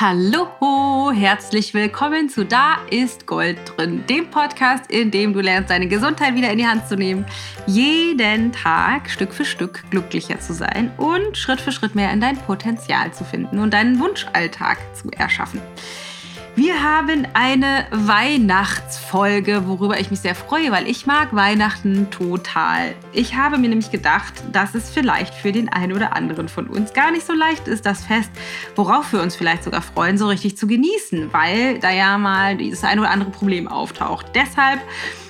Hallo, herzlich willkommen zu Da ist Gold drin, dem Podcast, in dem du lernst, deine Gesundheit wieder in die Hand zu nehmen, jeden Tag Stück für Stück glücklicher zu sein und Schritt für Schritt mehr in dein Potenzial zu finden und deinen Wunschalltag zu erschaffen. Wir haben eine Weihnachtsfolge, worüber ich mich sehr freue, weil ich mag Weihnachten total. Ich habe mir nämlich gedacht, dass es vielleicht für den einen oder anderen von uns gar nicht so leicht ist, das Fest, worauf wir uns vielleicht sogar freuen, so richtig zu genießen, weil da ja mal dieses ein oder andere Problem auftaucht. Deshalb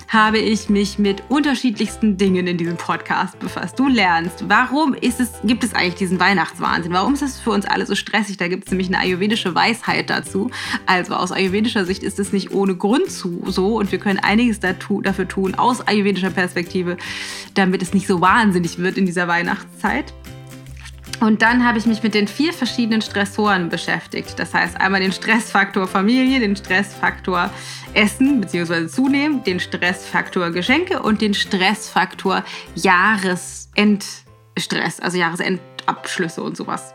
habe ich mich mit unterschiedlichsten Dingen in diesem Podcast befasst. Du lernst, warum ist es, gibt es eigentlich diesen Weihnachtswahnsinn? Warum ist es für uns alle so stressig? Da gibt es nämlich eine ayurvedische Weisheit dazu. Also aus ayurvedischer Sicht ist es nicht ohne Grund zu, so und wir können einiges dafür tun aus ayurvedischer Perspektive, damit es nicht so wahnsinnig wird in dieser Weihnachtszeit. Und dann habe ich mich mit den vier verschiedenen Stressoren beschäftigt. Das heißt einmal den Stressfaktor Familie, den Stressfaktor Essen bzw. Zunehmen, den Stressfaktor Geschenke und den Stressfaktor Jahresendstress, also Jahresendabschlüsse und sowas.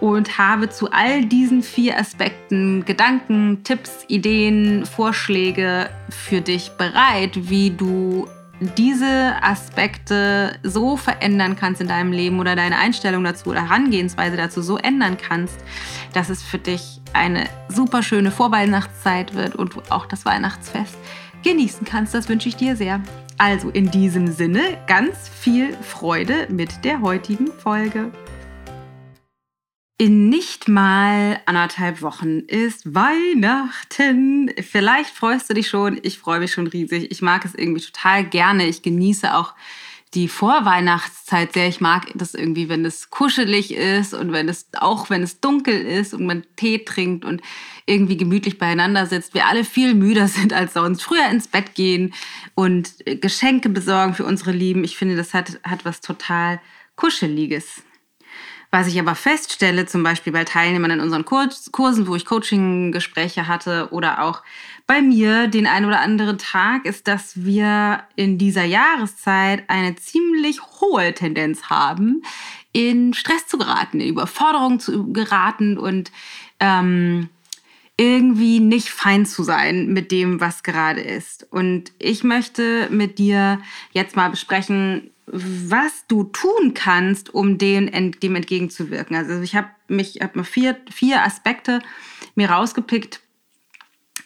Und habe zu all diesen vier Aspekten Gedanken, Tipps, Ideen, Vorschläge für dich bereit, wie du diese Aspekte so verändern kannst in deinem Leben oder deine Einstellung dazu oder Herangehensweise dazu so ändern kannst, dass es für dich eine super schöne Vorweihnachtszeit wird und auch das Weihnachtsfest genießen kannst. Das wünsche ich dir sehr. Also in diesem Sinne ganz viel Freude mit der heutigen Folge. In nicht mal anderthalb Wochen ist Weihnachten. Vielleicht freust du dich schon. Ich freue mich schon riesig. Ich mag es irgendwie total gerne. Ich genieße auch die Vorweihnachtszeit sehr. Ich mag das irgendwie, wenn es kuschelig ist und wenn es auch wenn es dunkel ist und man Tee trinkt und irgendwie gemütlich beieinander sitzt. Wir alle viel müder sind als sonst. Früher ins Bett gehen und Geschenke besorgen für unsere Lieben. Ich finde, das hat, hat was total Kuscheliges. Was ich aber feststelle, zum Beispiel bei Teilnehmern in unseren Kursen, wo ich Coaching-Gespräche hatte oder auch bei mir den einen oder anderen Tag, ist, dass wir in dieser Jahreszeit eine ziemlich hohe Tendenz haben, in Stress zu geraten, in Überforderung zu geraten und ähm, irgendwie nicht fein zu sein mit dem, was gerade ist. Und ich möchte mit dir jetzt mal besprechen, was du tun kannst, um dem, dem entgegenzuwirken. Also ich habe mich hab mal vier, vier Aspekte mir rausgepickt,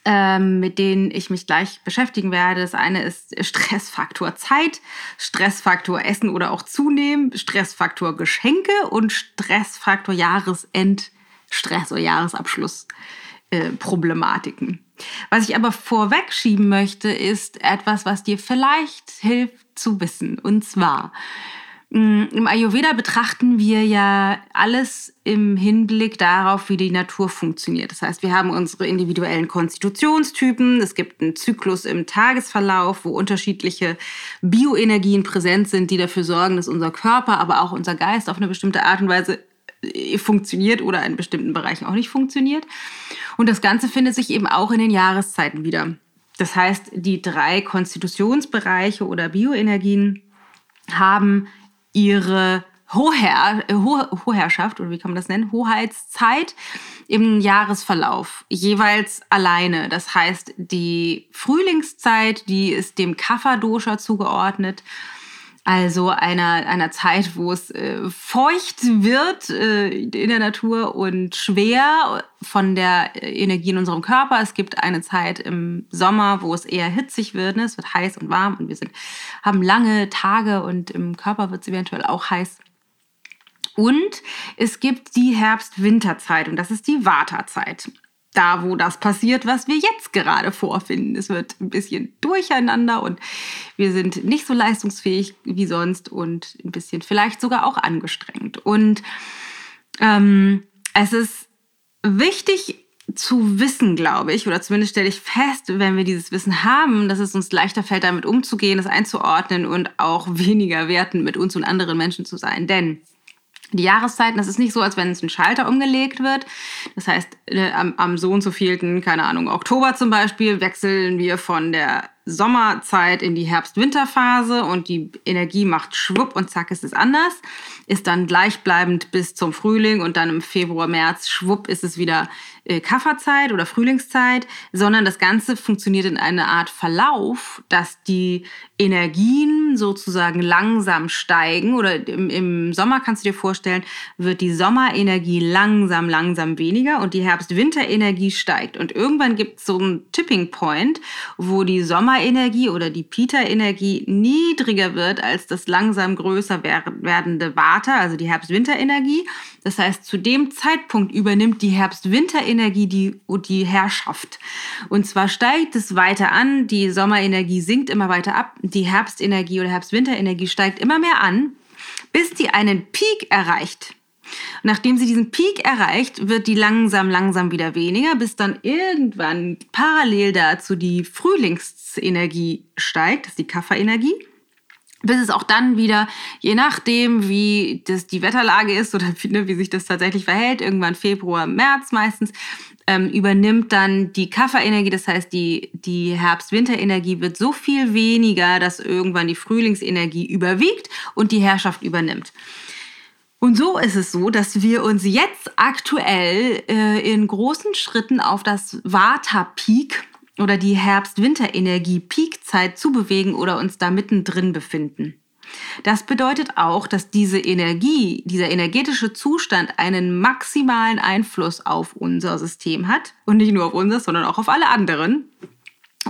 ähm, mit denen ich mich gleich beschäftigen werde. Das eine ist Stressfaktor Zeit, Stressfaktor Essen oder auch Zunehmen, Stressfaktor Geschenke und Stressfaktor Jahresendstress oder Jahresabschluss. Äh, Problematiken. Was ich aber vorwegschieben möchte, ist etwas, was dir vielleicht hilft zu wissen. Und zwar, mm, im Ayurveda betrachten wir ja alles im Hinblick darauf, wie die Natur funktioniert. Das heißt, wir haben unsere individuellen Konstitutionstypen. Es gibt einen Zyklus im Tagesverlauf, wo unterschiedliche Bioenergien präsent sind, die dafür sorgen, dass unser Körper, aber auch unser Geist auf eine bestimmte Art und Weise äh, funktioniert oder in bestimmten Bereichen auch nicht funktioniert. Und das Ganze findet sich eben auch in den Jahreszeiten wieder. Das heißt, die drei Konstitutionsbereiche oder Bioenergien haben ihre Hoher, Ho Hoherrschaft oder wie kann man das nennen? Hoheitszeit im Jahresverlauf jeweils alleine. Das heißt, die Frühlingszeit, die ist dem Kapha-Dosha zugeordnet also einer, einer Zeit, wo es äh, feucht wird äh, in der Natur und schwer von der äh, Energie in unserem Körper. Es gibt eine Zeit im Sommer, wo es eher hitzig wird. Ne? Es wird heiß und warm und wir sind, haben lange Tage und im Körper wird es eventuell auch heiß. Und es gibt die Herbst-Winterzeit und das ist die Vata-Zeit da, wo das passiert, was wir jetzt gerade vorfinden. Es wird ein bisschen durcheinander und wir sind nicht so leistungsfähig wie sonst und ein bisschen vielleicht sogar auch angestrengt. Und ähm, es ist wichtig zu wissen, glaube ich, oder zumindest stelle ich fest, wenn wir dieses Wissen haben, dass es uns leichter fällt, damit umzugehen, das einzuordnen und auch weniger wertend mit uns und anderen Menschen zu sein. Denn die Jahreszeiten, das ist nicht so, als wenn es ein Schalter umgelegt wird. Das heißt, äh, am, am so und so vielten, keine Ahnung, Oktober zum Beispiel, wechseln wir von der Sommerzeit in die Herbst-Winterphase und die Energie macht schwupp und zack ist es anders, ist dann gleichbleibend bis zum Frühling und dann im Februar, März schwupp ist es wieder äh, Kafferzeit oder Frühlingszeit, sondern das Ganze funktioniert in einer Art Verlauf, dass die Energien sozusagen langsam steigen oder im, im Sommer kannst du dir vorstellen, wird die Sommerenergie langsam, langsam weniger und die Herbst-Winter-Energie steigt und irgendwann gibt es so einen Tipping Point, wo die Sommerenergie oder die Pita-Energie niedriger wird als das langsam größer werdende Vata, also die Herbst-Winter-Energie. Das heißt, zu dem Zeitpunkt übernimmt die Herbst-Winter-Energie die, die Herrschaft. Und zwar steigt es weiter an, die Sommerenergie sinkt immer weiter ab, die Herbstenergie oder Herbst-Winter-Energie steigt immer mehr an, bis die einen Peak erreicht. Nachdem sie diesen Peak erreicht, wird die langsam, langsam wieder weniger, bis dann irgendwann parallel dazu die Frühlingsenergie steigt, das ist die Kafferenergie. Bis es auch dann wieder, je nachdem, wie das die Wetterlage ist oder wie, ne, wie sich das tatsächlich verhält, irgendwann Februar, März meistens, ähm, übernimmt dann die Kafferenergie, das heißt die, die Herbst-Winter-Energie wird so viel weniger, dass irgendwann die Frühlingsenergie überwiegt und die Herrschaft übernimmt. Und so ist es so, dass wir uns jetzt aktuell äh, in großen Schritten auf das Vata-Peak oder die Herbst-Winter-Energie-Peakzeit zubewegen oder uns da mittendrin befinden. Das bedeutet auch, dass diese Energie, dieser energetische Zustand einen maximalen Einfluss auf unser System hat. Und nicht nur auf unser, sondern auch auf alle anderen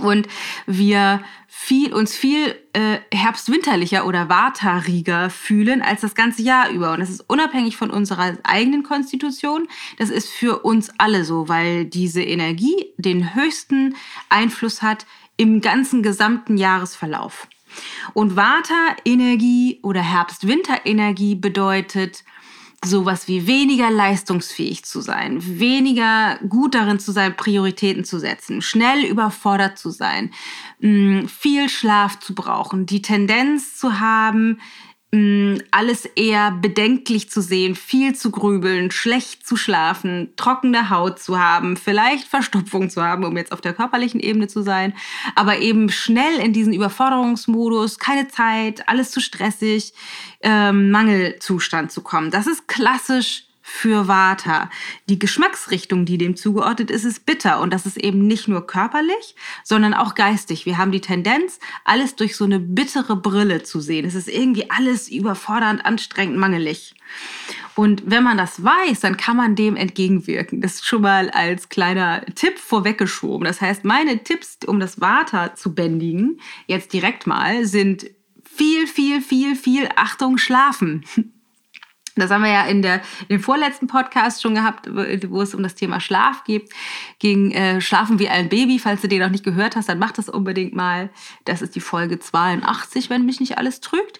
und wir viel, uns viel äh, herbstwinterlicher oder watariger fühlen als das ganze Jahr über. Und das ist unabhängig von unserer eigenen Konstitution. Das ist für uns alle so, weil diese Energie den höchsten Einfluss hat im ganzen gesamten Jahresverlauf. Und Vata-Energie oder Herbst-Winter-Energie bedeutet, sowas wie weniger leistungsfähig zu sein, weniger gut darin zu sein, Prioritäten zu setzen, schnell überfordert zu sein, mm, viel Schlaf zu brauchen, die Tendenz zu haben, alles eher bedenklich zu sehen, viel zu grübeln, schlecht zu schlafen, trockene Haut zu haben, vielleicht Verstopfung zu haben, um jetzt auf der körperlichen Ebene zu sein, aber eben schnell in diesen Überforderungsmodus, keine Zeit, alles zu stressig, ähm, Mangelzustand zu kommen. Das ist klassisch für Vata. Die Geschmacksrichtung, die dem zugeordnet ist, ist bitter. Und das ist eben nicht nur körperlich, sondern auch geistig. Wir haben die Tendenz, alles durch so eine bittere Brille zu sehen. Es ist irgendwie alles überfordernd, anstrengend, mangelig. Und wenn man das weiß, dann kann man dem entgegenwirken. Das ist schon mal als kleiner Tipp vorweggeschoben. Das heißt, meine Tipps, um das Vata zu bändigen, jetzt direkt mal, sind viel, viel, viel, viel Achtung, schlafen. Das haben wir ja in, der, in dem vorletzten Podcast schon gehabt, wo es um das Thema Schlaf geht. Ging äh, Schlafen wie ein Baby. Falls du den noch nicht gehört hast, dann mach das unbedingt mal. Das ist die Folge 82, wenn mich nicht alles trügt.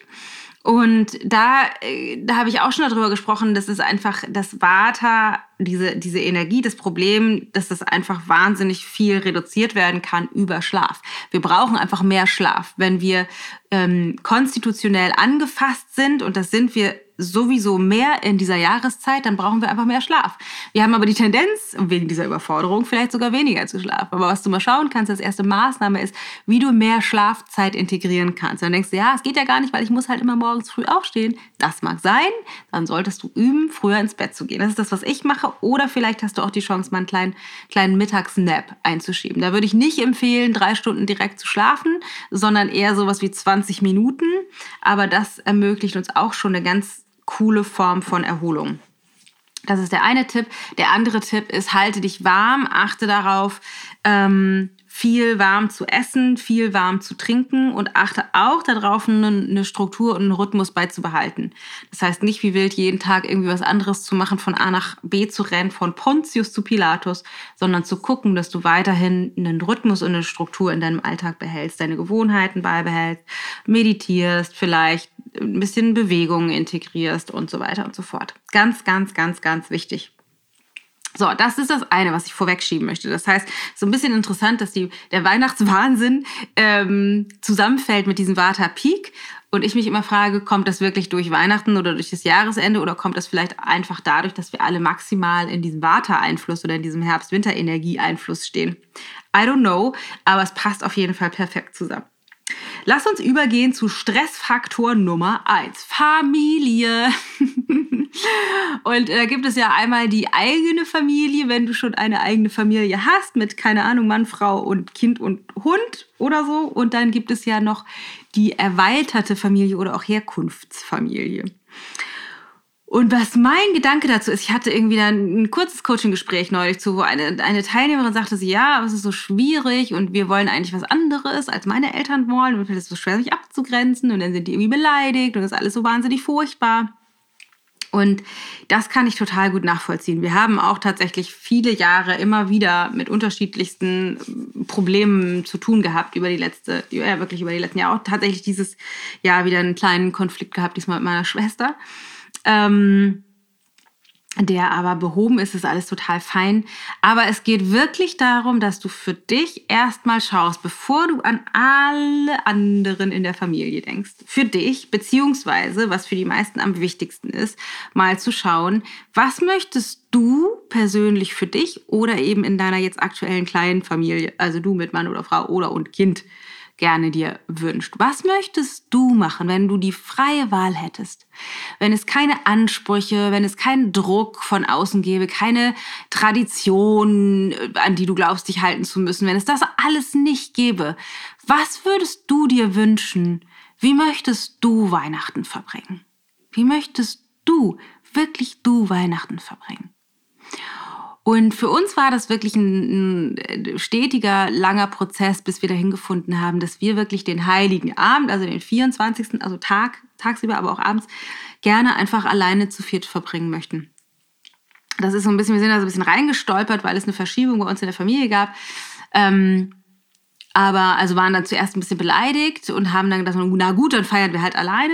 Und da, äh, da habe ich auch schon darüber gesprochen, das ist einfach das Vata, diese, diese Energie, das Problem, dass das einfach wahnsinnig viel reduziert werden kann über Schlaf. Wir brauchen einfach mehr Schlaf. Wenn wir ähm, konstitutionell angefasst sind, und das sind wir sowieso mehr in dieser Jahreszeit, dann brauchen wir einfach mehr Schlaf. Wir haben aber die Tendenz, wegen dieser Überforderung, vielleicht sogar weniger zu schlafen. Aber was du mal schauen kannst, als erste Maßnahme ist, wie du mehr Schlafzeit integrieren kannst. Dann denkst du, ja, es geht ja gar nicht, weil ich muss halt immer morgens früh aufstehen. Das mag sein, dann solltest du üben, früher ins Bett zu gehen. Das ist das, was ich mache. Oder vielleicht hast du auch die Chance, mal einen kleinen, kleinen Mittagsnap einzuschieben. Da würde ich nicht empfehlen, drei Stunden direkt zu schlafen, sondern eher sowas wie 20 Minuten. Aber das ermöglicht uns auch schon eine ganz coole Form von Erholung. Das ist der eine Tipp. Der andere Tipp ist, halte dich warm, achte darauf, ähm, viel warm zu essen, viel warm zu trinken und achte auch darauf, eine Struktur und einen Rhythmus beizubehalten. Das heißt nicht wie wild jeden Tag irgendwie was anderes zu machen, von A nach B zu rennen, von Pontius zu Pilatus, sondern zu gucken, dass du weiterhin einen Rhythmus und eine Struktur in deinem Alltag behältst, deine Gewohnheiten beibehältst, meditierst, vielleicht ein bisschen Bewegung integrierst und so weiter und so fort. Ganz, ganz, ganz, ganz wichtig. So, das ist das eine, was ich vorwegschieben möchte. Das heißt, so ein bisschen interessant, dass die, der Weihnachtswahnsinn ähm, zusammenfällt mit diesem Vata Peak. Und ich mich immer frage, kommt das wirklich durch Weihnachten oder durch das Jahresende oder kommt das vielleicht einfach dadurch, dass wir alle maximal in diesem Vata-Einfluss oder in diesem Herbst-Winter-Energie-Einfluss stehen? I don't know, aber es passt auf jeden Fall perfekt zusammen. Lass uns übergehen zu Stressfaktor Nummer eins: Familie. Und da gibt es ja einmal die eigene Familie, wenn du schon eine eigene Familie hast, mit, keine Ahnung, Mann, Frau und Kind und Hund oder so. Und dann gibt es ja noch die erweiterte Familie oder auch Herkunftsfamilie. Und was mein Gedanke dazu ist, ich hatte irgendwie dann ein kurzes Coaching-Gespräch neulich zu, wo eine, eine Teilnehmerin sagte sie, ja, aber es ist so schwierig und wir wollen eigentlich was anderes, als meine Eltern wollen. Und es ist so schwer, sich abzugrenzen und dann sind die irgendwie beleidigt und das ist alles so wahnsinnig furchtbar. Und das kann ich total gut nachvollziehen. Wir haben auch tatsächlich viele Jahre immer wieder mit unterschiedlichsten Problemen zu tun gehabt über die letzte, ja wirklich über die letzten Jahre. Auch tatsächlich dieses Jahr wieder einen kleinen Konflikt gehabt, diesmal mit meiner Schwester. Ähm, der aber behoben ist, ist alles total fein. Aber es geht wirklich darum, dass du für dich erstmal schaust, bevor du an alle anderen in der Familie denkst. Für dich, beziehungsweise, was für die meisten am wichtigsten ist, mal zu schauen, was möchtest du persönlich für dich oder eben in deiner jetzt aktuellen kleinen Familie, also du mit Mann oder Frau oder und Kind, gerne dir wünscht. Was möchtest du machen, wenn du die freie Wahl hättest? Wenn es keine Ansprüche, wenn es keinen Druck von außen gäbe, keine Tradition, an die du glaubst, dich halten zu müssen, wenn es das alles nicht gäbe, was würdest du dir wünschen? Wie möchtest du Weihnachten verbringen? Wie möchtest du, wirklich du Weihnachten verbringen? Und für uns war das wirklich ein, ein, stetiger, langer Prozess, bis wir dahin gefunden haben, dass wir wirklich den heiligen Abend, also den 24., also Tag, tagsüber, aber auch abends, gerne einfach alleine zu viert verbringen möchten. Das ist so ein bisschen, wir sind da so ein bisschen reingestolpert, weil es eine Verschiebung bei uns in der Familie gab. Ähm, aber also waren dann zuerst ein bisschen beleidigt und haben dann gedacht, na gut, dann feiern wir halt alleine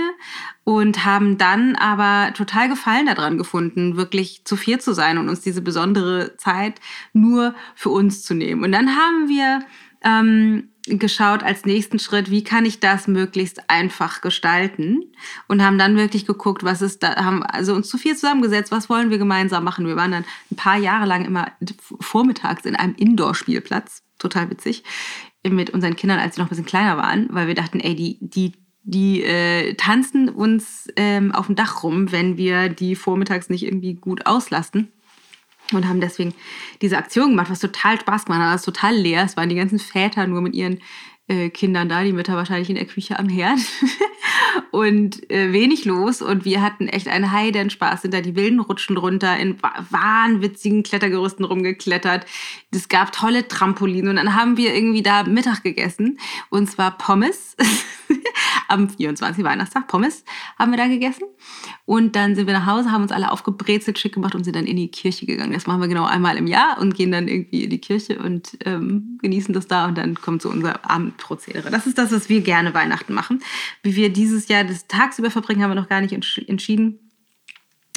und haben dann aber total Gefallen daran gefunden, wirklich zu vier zu sein und uns diese besondere Zeit nur für uns zu nehmen. Und dann haben wir ähm, geschaut als nächsten Schritt, wie kann ich das möglichst einfach gestalten und haben dann wirklich geguckt, was ist da, haben also uns zu viel zusammengesetzt, was wollen wir gemeinsam machen. Wir waren dann ein paar Jahre lang immer vormittags in einem Indoor-Spielplatz, total witzig, mit unseren Kindern, als sie noch ein bisschen kleiner waren, weil wir dachten, ey, die, die, die äh, tanzen uns ähm, auf dem Dach rum, wenn wir die vormittags nicht irgendwie gut auslasten. Und haben deswegen diese Aktion gemacht, was total Spaß gemacht hat. War total leer. Es waren die ganzen Väter nur mit ihren äh, Kindern da, die Mütter wahrscheinlich in der Küche am Herd und äh, wenig los und wir hatten echt einen heiden Spaß, sind da die wilden Rutschen runter, in wahnwitzigen Klettergerüsten rumgeklettert. Es gab tolle Trampolinen und dann haben wir irgendwie da Mittag gegessen und zwar Pommes. Am 24. Weihnachtstag Pommes haben wir da gegessen. Und dann sind wir nach Hause, haben uns alle aufgebrezelt, schick gemacht und sind dann in die Kirche gegangen. Das machen wir genau einmal im Jahr und gehen dann irgendwie in die Kirche und ähm, genießen das da. Und dann kommt so unser Abendprozedere. Das ist das, was wir gerne Weihnachten machen. Wie wir dieses Jahr das tagsüber verbringen, haben wir noch gar nicht entschieden.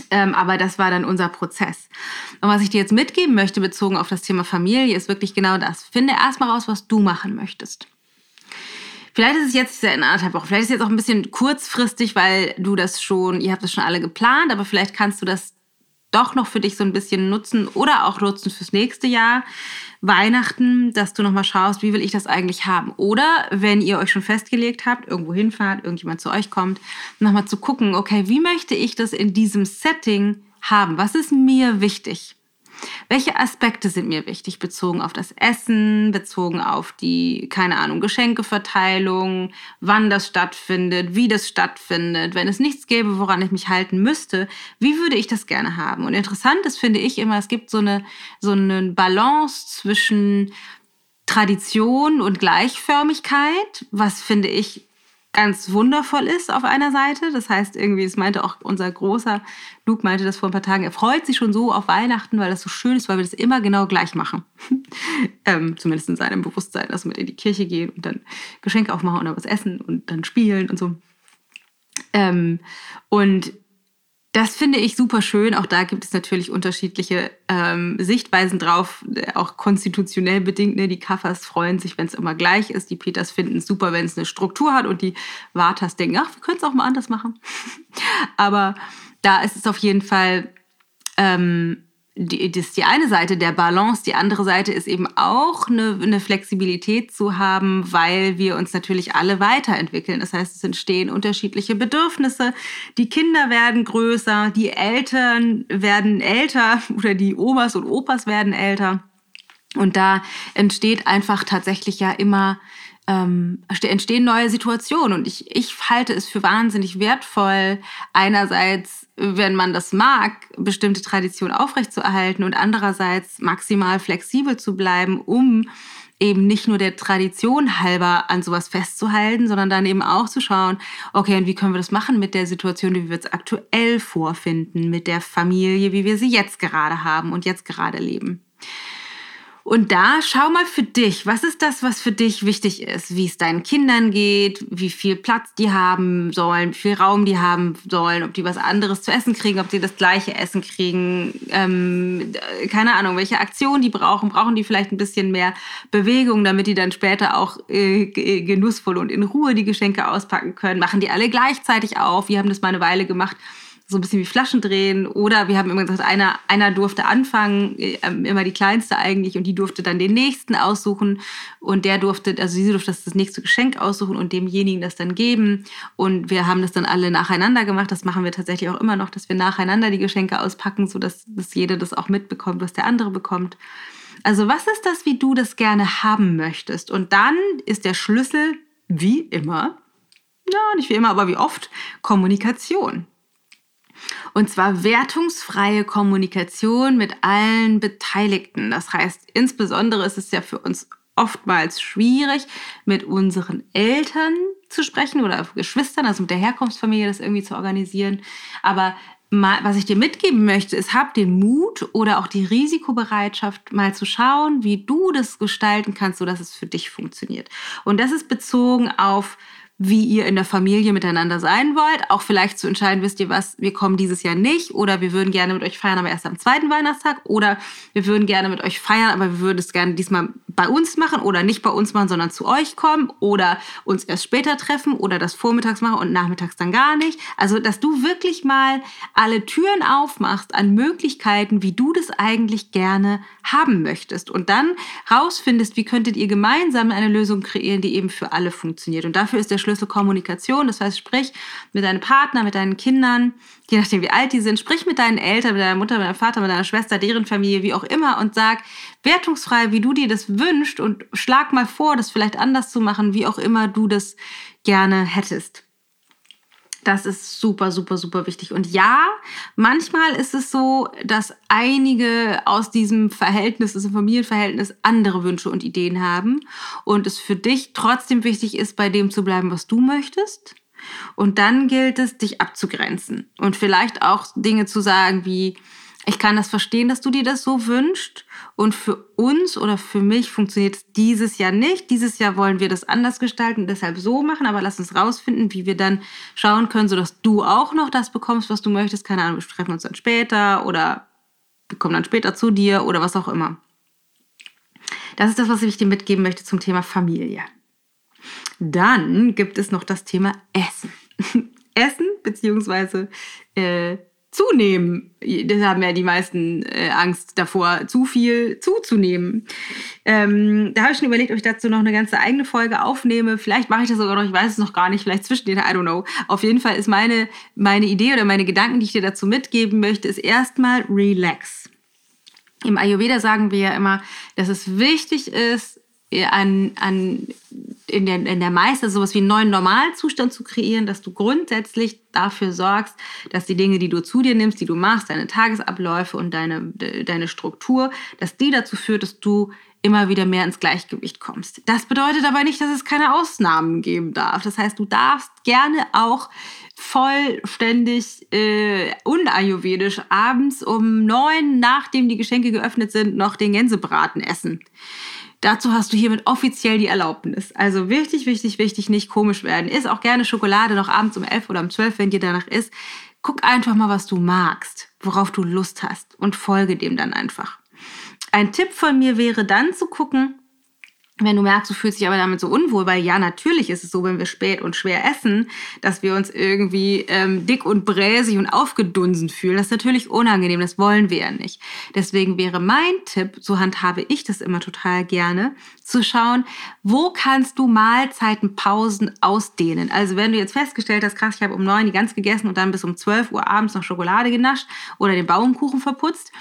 Ähm, aber das war dann unser Prozess. Und was ich dir jetzt mitgeben möchte, bezogen auf das Thema Familie, ist wirklich genau das. Finde erstmal raus, was du machen möchtest. Vielleicht ist es jetzt in anderthalb Wochen, vielleicht ist es jetzt auch ein bisschen kurzfristig, weil du das schon, ihr habt das schon alle geplant, aber vielleicht kannst du das doch noch für dich so ein bisschen nutzen oder auch nutzen fürs nächste Jahr. Weihnachten, dass du nochmal schaust, wie will ich das eigentlich haben. Oder wenn ihr euch schon festgelegt habt, irgendwo hinfahrt, irgendjemand zu euch kommt, nochmal zu gucken, okay, wie möchte ich das in diesem Setting haben? Was ist mir wichtig? Welche Aspekte sind mir wichtig bezogen auf das Essen, bezogen auf die, keine Ahnung, Geschenkeverteilung, wann das stattfindet, wie das stattfindet. Wenn es nichts gäbe, woran ich mich halten müsste, wie würde ich das gerne haben? Und interessant ist, finde ich immer, es gibt so eine, so eine Balance zwischen Tradition und Gleichförmigkeit, was finde ich ganz wundervoll ist auf einer Seite. Das heißt, irgendwie, das meinte auch unser großer Luke, meinte das vor ein paar Tagen, er freut sich schon so auf Weihnachten, weil das so schön ist, weil wir das immer genau gleich machen. ähm, zumindest in seinem Bewusstsein, dass wir in die Kirche gehen und dann Geschenke aufmachen oder was essen und dann spielen und so. Ähm, und Das finde ich super schön. Auch da gibt es natürlich unterschiedliche ähm, Sichtweisen drauf, auch konstitutionell bedingt. Ne? Die Kaffers freuen sich, wenn es immer gleich ist. Die Peters finden es super, wenn es eine Struktur hat. Und die Vatas denken, ach, wir können es auch mal anders machen. Aber da ist es auf jeden Fall ähm, die, das ist die eine Seite der Balance. Die andere Seite ist eben auch eine, eine, Flexibilität zu haben, weil wir uns natürlich alle weiterentwickeln. Das heißt, es entstehen unterschiedliche Bedürfnisse. Die Kinder werden größer, die Eltern werden älter oder die Omas und Opas werden älter. Und da entsteht einfach tatsächlich ja immer ähm, entstehen neue Situationen. Und ich, ich halte es für wahnsinnig wertvoll, einerseits, wenn man das mag, bestimmte Traditionen aufrechtzuerhalten und andererseits maximal flexibel zu bleiben, um eben nicht nur der Tradition halber an sowas festzuhalten, sondern dann eben auch zu schauen, okay, und wie können wir das machen mit der Situation, wie wir es aktuell vorfinden, mit der Familie, wie wir sie jetzt gerade haben und jetzt gerade leben. Und da schau mal für dich, was ist das, was für dich wichtig ist, wie es deinen Kindern geht, wie viel Platz die haben sollen, wie viel Raum die haben sollen, ob die was anderes zu essen kriegen, ob die das gleiche Essen kriegen, ähm, keine Ahnung, welche Aktion die brauchen, brauchen die vielleicht ein bisschen mehr Bewegung, damit die dann später auch äh, genussvoll und in Ruhe die Geschenke auspacken können, machen die alle gleichzeitig auf, wir haben das mal eine Weile gemacht so ein bisschen wie Flaschen drehen. Oder wir haben immer gesagt, einer, einer durfte anfangen, äh, immer die kleinste eigentlich, und die durfte dann den nächsten aussuchen. Und der durfte, also sie durfte das, das nächste Geschenk aussuchen und demjenigen das dann geben. Und wir haben das dann alle nacheinander gemacht. Das machen wir tatsächlich auch immer noch, dass wir nacheinander die Geschenke auspacken, sodass dass jeder das auch mitbekommt, was der andere bekommt. Also was ist das, wie du das gerne haben möchtest? Und dann ist der Schlüssel, wie immer, ja, nicht wie immer, aber wie oft, Kommunikation. Und zwar wertungsfreie Kommunikation mit allen Beteiligten. Das heißt, insbesondere ist es ja für uns oftmals schwierig, mit unseren Eltern zu sprechen oder Geschwistern, also mit der Herkunftsfamilie das irgendwie zu organisieren. Aber mal, was ich dir mitgeben möchte, ist, hab den Mut oder auch die Risikobereitschaft, mal zu schauen, wie du das gestalten kannst, sodass es für dich funktioniert. Und das ist bezogen auf wie ihr in der Familie miteinander sein wollt. Auch vielleicht zu entscheiden, wisst ihr was, wir kommen dieses Jahr nicht oder wir würden gerne mit euch feiern, aber erst am zweiten Weihnachtstag oder wir würden gerne mit euch feiern, aber wir würden es gerne diesmal bei uns machen oder nicht bei uns machen, sondern zu euch kommen oder uns erst später treffen oder das vormittags machen und nachmittags dann gar nicht. Also, dass du wirklich mal alle Türen aufmachst an Möglichkeiten, wie du das eigentlich gerne haben möchtest und dann rausfindest, wie könntet ihr gemeinsam eine Lösung kreieren, die eben für alle funktioniert. Und dafür ist der Schlüssel Kommunikation. Das heißt, sprich mit deinem Partner, mit deinen Kindern, je nachdem wie alt die sind, sprich mit deinen Eltern, mit deiner Mutter, mit deinem Vater, mit deiner Schwester, deren Familie, wie auch immer und sag wertungsfrei, wie du dir das wünschst und schlag mal vor, das vielleicht anders zu machen, wie auch immer du das gerne hättest. Das ist super, super, super wichtig. Und ja, manchmal ist es so, dass einige aus diesem Verhältnis, diesem Familienverhältnis, andere Wünsche und Ideen haben und es für dich trotzdem wichtig ist, bei dem zu bleiben, was du möchtest. Und dann gilt es, dich abzugrenzen und vielleicht auch Dinge zu sagen wie, ich kann das verstehen, dass du dir das so wünschst. Und für uns oder für mich funktioniert es dieses Jahr nicht. Dieses Jahr wollen wir das anders gestalten, deshalb so machen. Aber lass uns rausfinden, wie wir dann schauen können, sodass du auch noch das bekommst, was du möchtest. Keine Ahnung, wir treffen uns dann später oder wir kommen dann später zu dir oder was auch immer. Das ist das, was ich dir mitgeben möchte zum Thema Familie. Dann gibt es noch das Thema Essen. Essen beziehungsweise äh, zunehmen. Das haben ja die meisten äh, Angst davor, zu viel zuzunehmen. Ähm, da habe ich schon überlegt, ob ich dazu noch eine ganze eigene Folge aufnehme. Vielleicht mache ich das sogar noch, ich weiß es noch gar nicht, vielleicht zwischen den, I don't know. Auf jeden Fall ist meine, meine Idee oder meine Gedanken, die ich dir dazu mitgeben möchte, ist erstmal relax. Im Ayurveda sagen wir ja immer, dass es wichtig ist, an, an in der, in der Meister sowas wie einen neuen Normalzustand zu kreieren, dass du grundsätzlich dafür sorgst, dass die Dinge, die du zu dir nimmst, die du machst, deine Tagesabläufe und deine, deine Struktur, dass die dazu führt, dass du immer wieder mehr ins Gleichgewicht kommst. Das bedeutet aber nicht, dass es keine Ausnahmen geben darf. Das heißt, du darfst gerne auch vollständig äh, unayurvedisch abends um neun, nachdem die Geschenke geöffnet sind, noch den Gänsebraten essen. Dazu hast du hiermit offiziell die Erlaubnis. Also wichtig, wichtig, wichtig, nicht komisch werden. Iss auch gerne Schokolade noch abends um elf oder um zwölf, wenn dir danach ist. guck einfach mal, was du magst, worauf du Lust hast und folge dem dann einfach. Ein Tipp von mir wäre dann zu gucken, wenn du merkst, du fühlst dich aber damit so unwohl, weil ja, natürlich ist es so, wenn wir spät und schwer essen, dass wir uns irgendwie ähm, dick und bräsig und aufgedunsen fühlen. Das ist natürlich unangenehm, das wollen wir ja nicht. Deswegen wäre mein Tipp, so handhabe ich das immer total gerne, zu schauen, wo kannst du Mahlzeiten, Pausen ausdehnen. Also wenn du jetzt festgestellt hast, krass, ich habe um neun die ganz gegessen und dann bis um zwölf Uhr abends noch Schokolade genascht oder den Baumkuchen verputzt,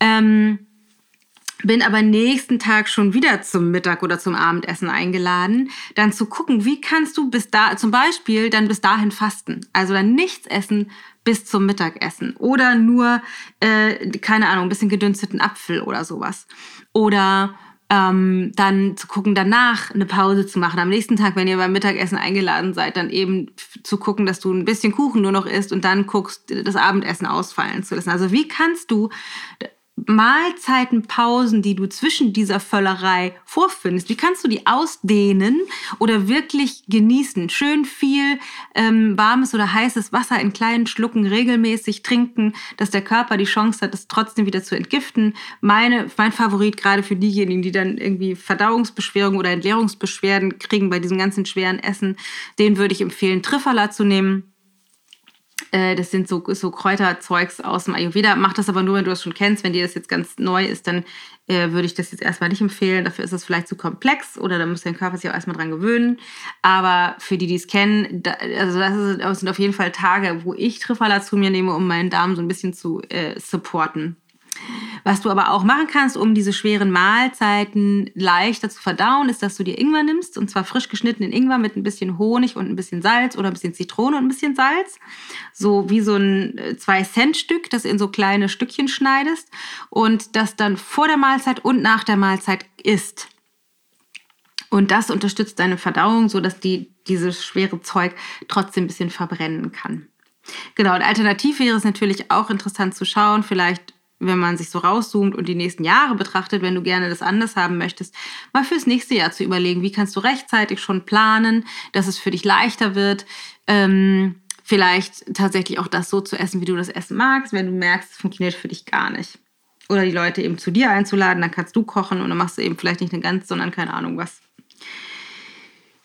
ähm, bin aber nächsten Tag schon wieder zum Mittag oder zum Abendessen eingeladen, dann zu gucken, wie kannst du bis da, zum Beispiel dann bis dahin fasten. Also dann nichts essen bis zum Mittagessen oder nur, äh, keine Ahnung, ein bisschen gedünsteten Apfel oder sowas. Oder ähm, dann zu gucken, danach eine Pause zu machen. Am nächsten Tag, wenn ihr beim Mittagessen eingeladen seid, dann eben zu gucken, dass du ein bisschen Kuchen nur noch isst und dann guckst, das Abendessen ausfallen zu lassen. Also wie kannst du Mahlzeiten, Pausen, die du zwischen dieser Völlerei vorfindest, wie kannst du die ausdehnen oder wirklich genießen? Schön viel ähm, warmes oder heißes Wasser in kleinen Schlucken regelmäßig trinken, dass der Körper die Chance hat, es trotzdem wieder zu entgiften. Meine, mein Favorit gerade für diejenigen, die dann irgendwie Verdauungsbeschwerden oder Entleerungsbeschwerden kriegen bei diesem ganzen schweren Essen, den würde ich empfehlen, Trifala zu nehmen äh, das sind so, so Kräuterzeugs aus dem Ayurveda. Mach das aber nur, wenn du das schon kennst. Wenn dir das jetzt ganz neu ist, dann äh, würde ich das jetzt erstmal nicht empfehlen. Dafür ist es vielleicht zu komplex oder da muss dein Körper sich auch erstmal dran gewöhnen. Aber für die, die es kennen, da, also das, ist, das, sind auf jeden Fall Tage, wo ich Trifala zu mir nehme, um meinen Darm so ein bisschen zu äh, supporten. Was du aber auch machen kannst, um diese schweren Mahlzeiten leichter zu verdauen, ist, dass du dir Ingwer nimmst und zwar frisch geschnittenen Ingwer mit ein bisschen Honig und ein bisschen Salz oder ein bisschen Zitrone und ein bisschen Salz. So wie so ein 2-Cent-Stück, das in so kleine Stückchen schneidest und das dann vor der Mahlzeit und nach der Mahlzeit isst. Und das unterstützt deine Verdauung, sodass die dieses schwere Zeug trotzdem ein bisschen verbrennen kann. Genau, und alternativ wäre es natürlich auch interessant zu schauen, vielleicht wenn man sich so rauszoomt und die nächsten Jahre betrachtet, wenn du gerne das anders haben möchtest, mal fürs nächste Jahr zu überlegen, wie kannst du rechtzeitig schon planen, dass es für dich leichter wird, ähm, vielleicht tatsächlich auch das so zu essen, wie du das Essen magst, wenn du merkst, es funktioniert für dich gar nicht. Oder die Leute eben zu dir einzuladen, dann kannst du kochen und dann machst du eben vielleicht nicht eine ganz, sondern keine Ahnung was.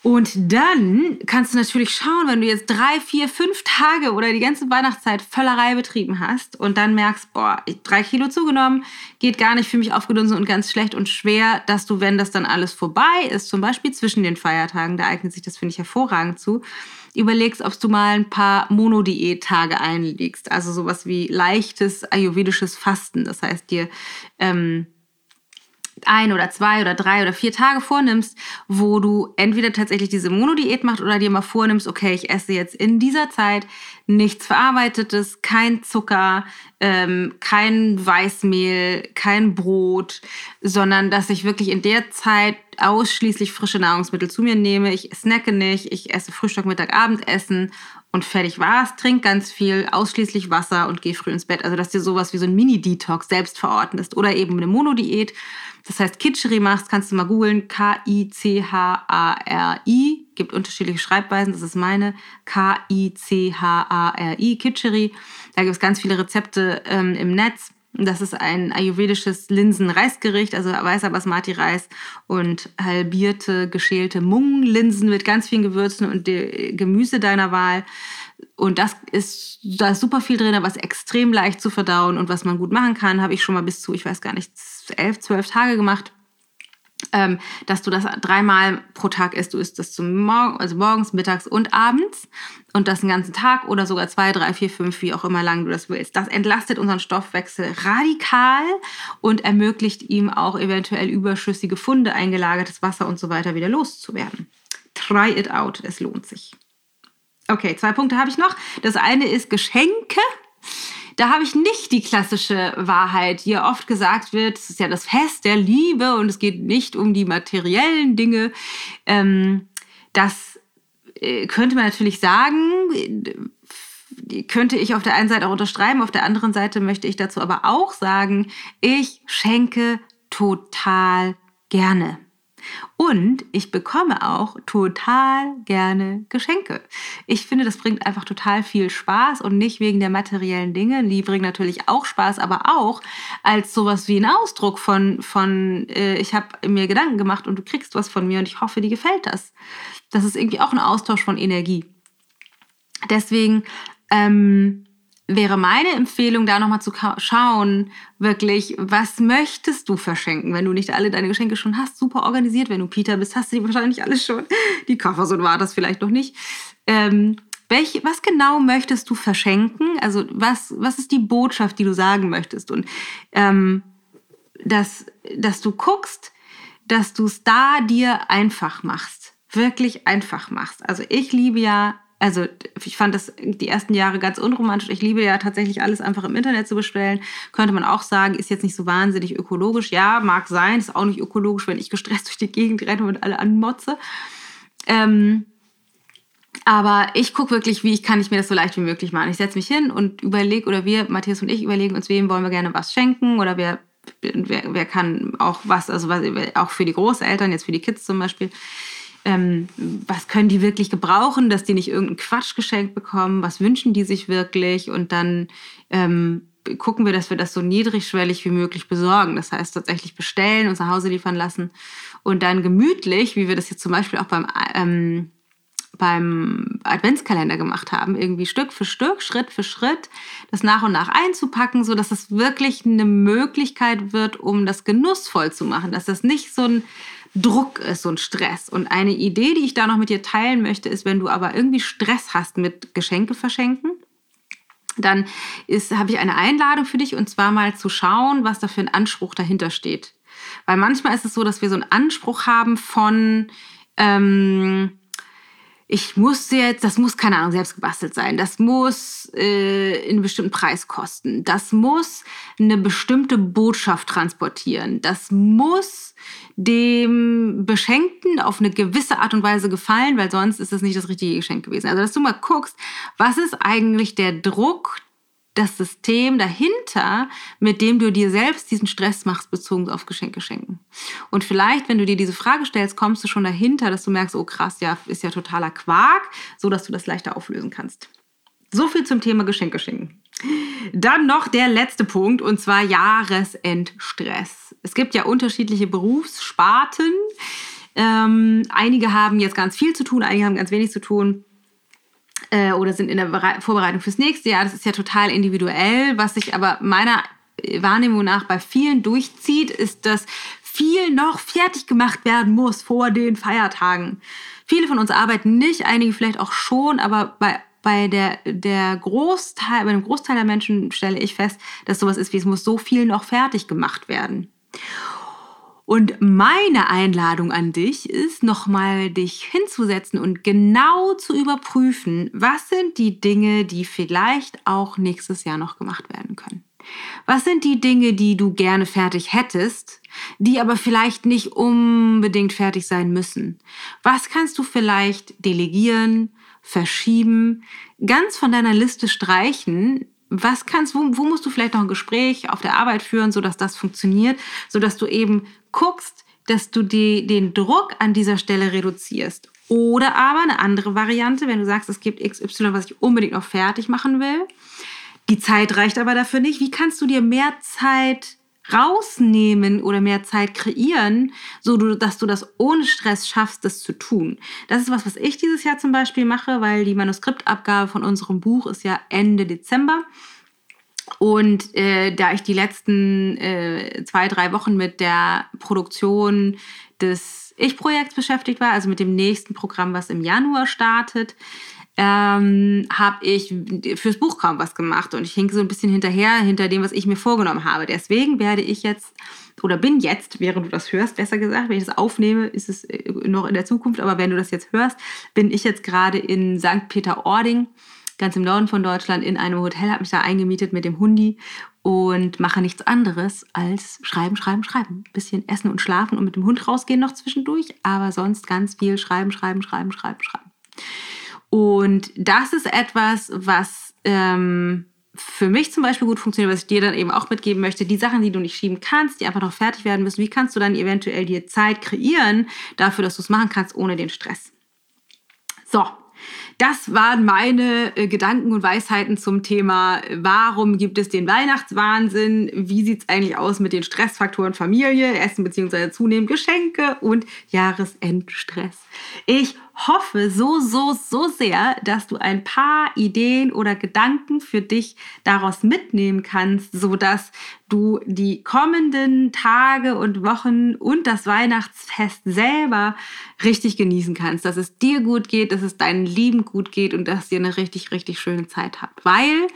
Und dann kannst du natürlich schauen, wenn du jetzt drei, vier, fünf Tage oder die ganze Weihnachtszeit Völlerei betrieben hast und dann merkst, boah, drei Kilo zugenommen, geht gar nicht für mich aufgedunsen und ganz schlecht und schwer, dass du, wenn das dann alles vorbei ist, zum Beispiel zwischen den Feiertagen, da eignet sich das, finde ich, hervorragend zu, überlegst, ob du mal ein paar Monodiät-Tage einlegst. Also sowas wie leichtes ayurvedisches Fasten. Das heißt, dir ähm, ein oder zwei oder drei oder vier Tage vornimmst, wo du entweder tatsächlich diese Monodiät machst oder dir mal vornimmst, okay, ich esse jetzt in dieser Zeit nichts Verarbeitetes, kein Zucker, ähm, kein Weißmehl, kein Brot, sondern dass ich wirklich in der Zeit ausschließlich frische Nahrungsmittel zu mir nehme. Ich snacke nicht, ich esse Frühstück, Mittag, Abendessen und fertig war's. Trink ganz viel, ausschließlich Wasser und geh früh ins Bett. Also dass dir sowas wie so ein Mini-Detox selbst verordnest oder eben eine Monodiät das heißt, Kitscheri machst, kannst du mal googeln. K-I-C-H-A-R-I. Gibt unterschiedliche Schreibweisen. Das ist meine. K-I-C-H-A-R-I. Kitscheri. Da gibt es ganz viele Rezepte ähm, im Netz. Das ist ein ayurvedisches Linsen-Reisgericht, also weißer Basmati-Reis und halbierte, geschälte Mung-Linsen mit ganz vielen Gewürzen und Gemüse deiner Wahl. Und das ist, da ist super viel drin, was extrem leicht zu verdauen und was man gut machen kann. Habe ich schon mal bis zu, ich weiß gar nicht, elf, zwölf Tage gemacht. Ähm, dass du das dreimal pro Tag isst. Du isst das zum Morgen, also morgens, mittags und abends und das den ganzen Tag oder sogar zwei, drei, vier, fünf, wie auch immer lang du das willst. Das entlastet unseren Stoffwechsel radikal und ermöglicht ihm auch eventuell überschüssige Funde, eingelagertes Wasser und so weiter wieder loszuwerden. Try it out, es lohnt sich. Okay, zwei Punkte habe ich noch. Das eine ist Geschenke. Da habe ich nicht die klassische Wahrheit, die ja oft gesagt wird, es ist ja das Fest der Liebe und es geht nicht um die materiellen Dinge. Ähm, das äh, könnte man natürlich sagen, könnte ich auf der einen Seite auch unterschreiben, auf der anderen Seite möchte ich dazu aber auch sagen, ich schenke total gerne. Und ich bekomme auch total gerne Geschenke. Ich finde, das bringt einfach total viel Spaß und nicht wegen der materiellen Dinge. Die bringen natürlich auch Spaß, aber auch als sowas wie ein Ausdruck von, von äh, ich habe mir Gedanken gemacht und du kriegst was von mir und ich hoffe, dir gefällt das. Das ist irgendwie auch ein Austausch von Energie. Deswegen ähm, wäre meine Empfehlung, da nochmal zu schauen, wirklich, was möchtest du verschenken? Wenn du nicht alle deine Geschenke schon hast, super organisiert. Wenn du Peter bist, hast du die wahrscheinlich alles schon. Die Koffer so war das vielleicht noch nicht. Ähm, welche, was genau möchtest du verschenken? Also was, was ist die Botschaft, die du sagen möchtest? Und ähm, dass, dass du guckst, dass du es da dir einfach machst. Wirklich einfach machst. Also ich liebe ja also ich fand das die ersten Jahre ganz unromantisch. Ich liebe ja tatsächlich alles einfach im Internet zu bestellen. Könnte man auch sagen, ist jetzt nicht so wahnsinnig ökologisch. Ja, mag sein, ist auch nicht ökologisch, wenn ich gestresst durch die Gegend renne und alle anmotze. Ähm, aber ich gucke wirklich, wie ich kann ich mir das so leicht wie möglich machen. Ich setze mich hin und überlege, oder wir, Matthias und ich, überlegen uns, wem wollen wir gerne was schenken oder wer, wer, wer kann auch was, also was, auch für die Großeltern, jetzt für die Kids zum Beispiel ähm, was können die wirklich gebrauchen, dass die nicht irgendein Quatsch geschenkt bekommen, was wünschen die sich wirklich und dann ähm, gucken wir, dass wir das so niedrigschwellig wie möglich besorgen. Das heißt tatsächlich bestellen, uns nach Hause liefern lassen und dann gemütlich, wie wir das jetzt zum Beispiel auch beim, ähm, beim Adventskalender gemacht haben, irgendwie Stück für Stück, Schritt für Schritt, das nach und nach einzupacken, so dass es wirklich eine Möglichkeit wird, um das genussvoll zu machen, dass das nicht so ein Druck ist und Stress. Und eine Idee, die ich da noch mit dir teilen möchte, ist, wenn du aber irgendwie Stress hast mit Geschenke verschenken, dann habe ich eine Einladung für dich und zwar mal zu schauen, was da für ein Anspruch dahinter steht. Weil manchmal ist es so, dass wir so einen Anspruch haben von, ähm, ich muss jetzt, das muss, keine Ahnung, selbst gebastelt sein. Das muss äh, einen bestimmten Preis kosten. Das muss eine bestimmte Botschaft transportieren. Das muss dem Beschenkten auf eine gewisse Art und Weise gefallen, weil sonst ist das nicht das richtige Geschenk gewesen. Also, dass du mal guckst, was ist eigentlich der Druck, das System dahinter, mit dem du dir selbst diesen Stress machst, bezogen auf Geschenke schenken. Und vielleicht, wenn du dir diese Frage stellst, kommst du schon dahinter, dass du merkst, oh krass, ja, ist ja totaler Quark, so dass du das leichter auflösen kannst. So viel zum Thema Geschenke schenken. Dann noch der letzte Punkt und zwar Jahresendstress. Es gibt ja unterschiedliche Berufssparten. Ähm, einige haben jetzt ganz viel zu tun, einige haben ganz wenig zu tun äh, oder sind in der Vorbereitung fürs nächste Jahr. Das ist ja total individuell. Was sich aber meiner Wahrnehmung nach bei vielen durchzieht, ist, dass viel noch fertig gemacht werden muss vor den Feiertagen. Viele von uns arbeiten nicht, einige vielleicht auch schon, aber bei bei der, der Großteil, bei dem Großteil der Menschen stelle ich fest, dass sowas ist wie es muss so viel noch fertig gemacht werden. Und meine Einladung an dich ist, nochmal dich hinzusetzen und genau zu überprüfen, was sind die Dinge, die vielleicht auch nächstes Jahr noch gemacht werden können. Was sind die Dinge, die du gerne fertig hättest, die aber vielleicht nicht unbedingt fertig sein müssen? Was kannst du vielleicht delegieren, verschieben, ganz von deiner Liste streichen, was kannst, wo, wo musst du vielleicht noch ein Gespräch auf der Arbeit führen, sodass das funktioniert, sodass du eben guckst, dass du die, den Druck an dieser Stelle reduzierst. Oder aber eine andere Variante, wenn du sagst, es gibt XY, was ich unbedingt noch fertig machen will. Die Zeit reicht aber dafür nicht. Wie kannst du dir mehr Zeit rausnehmen oder mehr Zeit kreieren, so dass du das ohne Stress schaffst, das zu tun. Das ist was, was ich dieses Jahr zum Beispiel mache, weil die Manuskriptabgabe von unserem Buch ist ja Ende Dezember. Und äh, da ich die letzten äh, zwei, drei Wochen mit der Produktion des Ich-Projekts beschäftigt war, also mit dem nächsten Programm, was im Januar startet, ähm, habe ich fürs Buch kaum was gemacht und ich hing so ein bisschen hinterher, hinter dem, was ich mir vorgenommen habe. Deswegen werde ich jetzt oder bin jetzt, während du das hörst, besser gesagt, wenn ich das aufnehme, ist es äh, noch in der Zukunft, aber wenn du das jetzt hörst, bin ich jetzt gerade in St. Peter-Ording, ganz im Norden von Deutschland, in einem Hotel, habe mich da eingemietet mit dem Hundi und mache nichts anderes als schreiben, schreiben, schreiben. bisschen essen und schlafen und mit dem Hund rausgehen noch zwischendurch, aber sonst ganz viel schreiben, schreiben, schreiben, schreiben, schreiben. Und das ist etwas, was ähm, für mich zum Beispiel gut funktioniert, was ich dir dann eben auch mitgeben möchte, die Sachen, die du nicht schieben kannst, die einfach noch fertig werden müssen, wie kannst du dann eventuell dir Zeit kreieren dafür, dass du es machen kannst ohne den Stress? So, das waren meine äh, Gedanken und Weisheiten zum Thema, warum gibt es den Weihnachtswahnsinn? Wie sieht es eigentlich aus mit den Stressfaktoren Familie, Essen bzw. zunehmend Geschenke und Jahresendstress? Ich hoffe so, so, so sehr, dass du ein paar Ideen oder Gedanken für dich daraus mitnehmen kannst, sodass du die kommenden Tage und Wochen und das Weihnachtsfest selber richtig genießen kannst, dass es dir gut geht, dass es deinen Lieben gut geht und dass ihr eine richtig, richtig schöne Zeit habt. Weil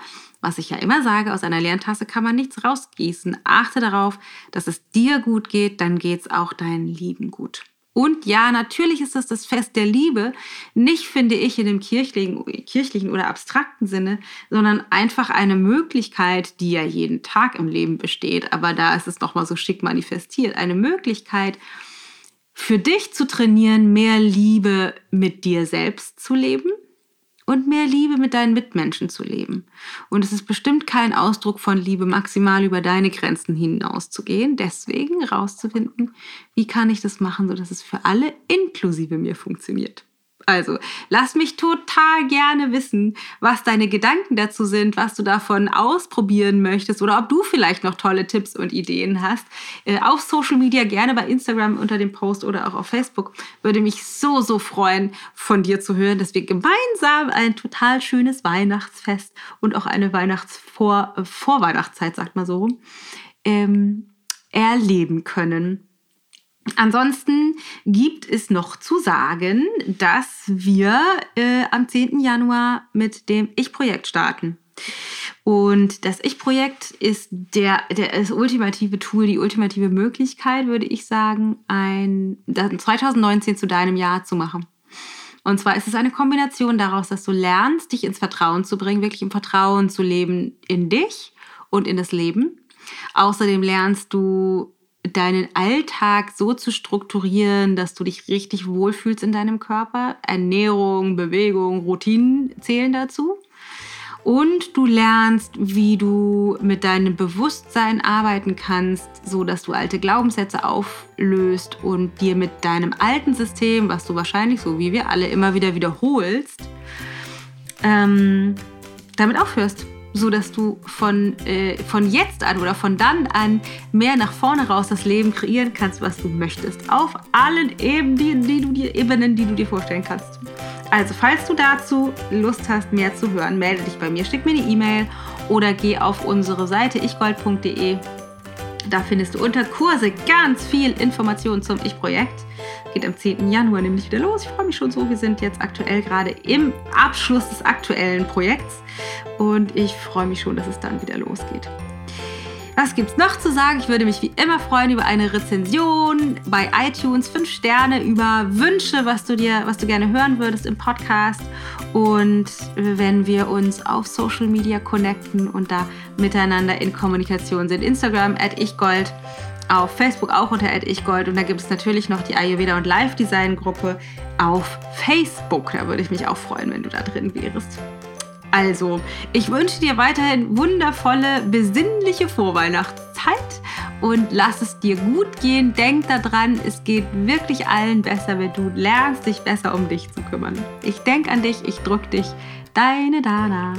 was ich ja immer sage, aus einer Lerntasse kann man nichts rausgießen. Achte darauf, dass es dir gut geht, dann geht es auch deinen Lieben gut. Und ja, natürlich ist das das Fest der Liebe, nicht finde ich in dem kirchlichen, kirchlichen oder abstrakten Sinne, sondern einfach eine Möglichkeit, die ja jeden Tag im Leben besteht, aber da ist es nochmal so schick manifestiert, eine Möglichkeit für dich zu trainieren, mehr Liebe mit dir selbst zu leben und mehr Liebe mit deinen Mitmenschen zu leben. Und es ist bestimmt kein Ausdruck von Liebe, maximal über deine Grenzen hinauszugehen. Deswegen rauszufinden, wie kann ich das machen, sodass es für alle inklusive mir funktioniert. Also, lass mich total gerne wissen, was deine Gedanken dazu sind, was du davon ausprobieren möchtest oder ob du vielleicht noch tolle Tipps und Ideen hast. Äh, auf Social Media, gerne bei Instagram unter dem Post oder auch auf Facebook. Würde mich so, so freuen, von dir zu hören, dass wir gemeinsam ein total schönes Weihnachtsfest und auch eine Weihnachtsvor äh, sagt man so rum, ähm, erleben können. Ansonsten gibt es noch zu sagen, dass wir äh, am 10. Januar mit dem Ich-Projekt starten. Und das Ich-Projekt ist der, der, das ultimative Tool, die ultimative Möglichkeit, würde ich sagen, ein 2019 zu deinem Jahr zu machen. Und zwar ist es eine Kombination daraus, dass du lernst, dich ins Vertrauen zu bringen, wirklich im Vertrauen zu leben in dich und in das Leben. Außerdem lernst du deinen Alltag so zu strukturieren, dass du dich richtig wohlfühlst in deinem Körper. Ernährung, Bewegung, Routinen zählen dazu. Und du lernst, wie du mit deinem Bewusstsein arbeiten kannst, so dass du alte Glaubenssätze auflöst und dir mit deinem alten System, was du wahrscheinlich so wie wir alle immer wieder wiederholst, ähm, damit aufhörst so dass du von, äh, von jetzt an oder von dann an mehr nach vorne raus das Leben kreieren kannst, was du möchtest. Auf allen Ebenen, die, die du dir, Ebenen, die du dir vorstellen kannst. Also, falls du dazu Lust hast, mehr zu hören, melde dich bei mir, schick mir eine E-Mail oder geh auf unsere Seite ichgold.de. Da findest du unter Kurse ganz viel Informationen zum Ich-Projekt. Geht am 10. Januar nämlich wieder los. Ich freue mich schon so. Wir sind jetzt aktuell gerade im Abschluss des aktuellen Projekts und ich freue mich schon, dass es dann wieder losgeht. Was gibt es noch zu sagen? Ich würde mich wie immer freuen über eine Rezension bei iTunes, fünf Sterne, über Wünsche, was du dir, was du gerne hören würdest im Podcast. Und wenn wir uns auf Social Media connecten und da miteinander in Kommunikation sind. Instagram at ichgold auf Facebook auch unter ichgold und da gibt es natürlich noch die Ayurveda und Live Design Gruppe auf Facebook. Da würde ich mich auch freuen, wenn du da drin wärst. Also, ich wünsche dir weiterhin wundervolle, besinnliche Vorweihnachtszeit und lass es dir gut gehen. Denk daran, es geht wirklich allen besser, wenn du lernst, dich besser um dich zu kümmern. Ich denke an dich, ich drück dich. Deine Dana.